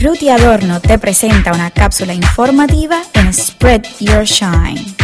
Ruti Adorno te presenta una cápsula informativa en Spread Your Shine.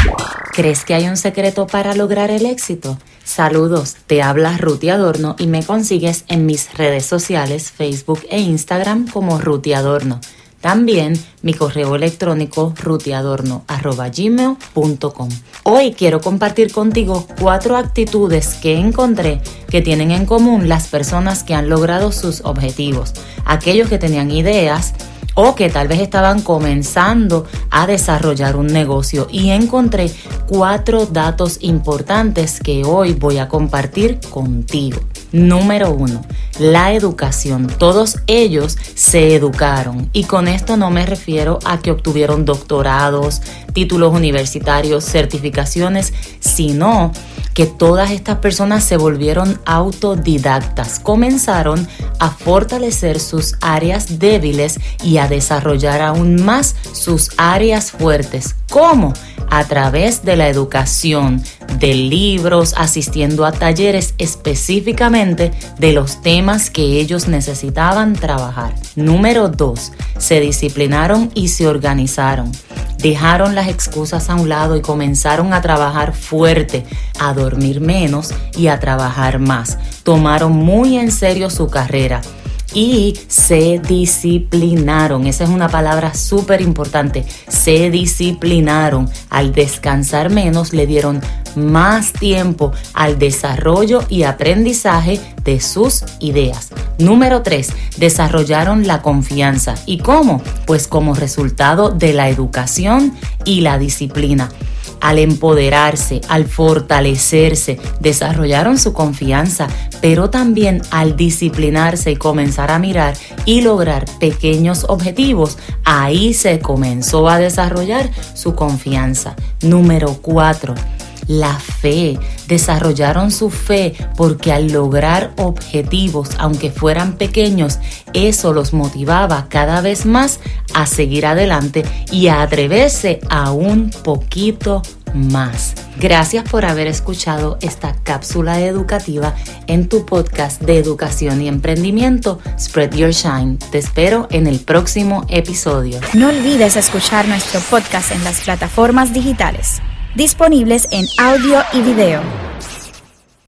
¿Crees que hay un secreto para lograr el éxito? Saludos, te habla Ruti Adorno y me consigues en mis redes sociales, Facebook e Instagram como Ruti Adorno. También mi correo electrónico rutiadorno.gmail.com. Hoy quiero compartir contigo cuatro actitudes que encontré que tienen en común las personas que han logrado sus objetivos. Aquellos que tenían ideas, o que tal vez estaban comenzando a desarrollar un negocio y encontré cuatro datos importantes que hoy voy a compartir contigo. Número uno, la educación. Todos ellos se educaron y con esto no me refiero a que obtuvieron doctorados, títulos universitarios, certificaciones, sino que todas estas personas se volvieron autodidactas, comenzaron a fortalecer sus áreas débiles y a desarrollar aún más sus áreas fuertes. ¿Cómo? A través de la educación, de libros, asistiendo a talleres específicamente de los temas que ellos necesitaban trabajar. Número 2. Se disciplinaron y se organizaron dejaron las excusas a un lado y comenzaron a trabajar fuerte, a dormir menos y a trabajar más. Tomaron muy en serio su carrera y se disciplinaron. Esa es una palabra súper importante. Se disciplinaron. Al descansar menos le dieron más tiempo al desarrollo y aprendizaje de sus ideas. Número 3. Desarrollaron la confianza. ¿Y cómo? Pues como resultado de la educación y la disciplina al empoderarse, al fortalecerse, desarrollaron su confianza, pero también al disciplinarse y comenzar a mirar y lograr pequeños objetivos, ahí se comenzó a desarrollar su confianza. Número 4 la fe, desarrollaron su fe porque al lograr objetivos, aunque fueran pequeños, eso los motivaba cada vez más a seguir adelante y a atreverse a un poquito más. Gracias por haber escuchado esta cápsula educativa en tu podcast de educación y emprendimiento Spread Your Shine. Te espero en el próximo episodio. No olvides escuchar nuestro podcast en las plataformas digitales disponibles en audio y video.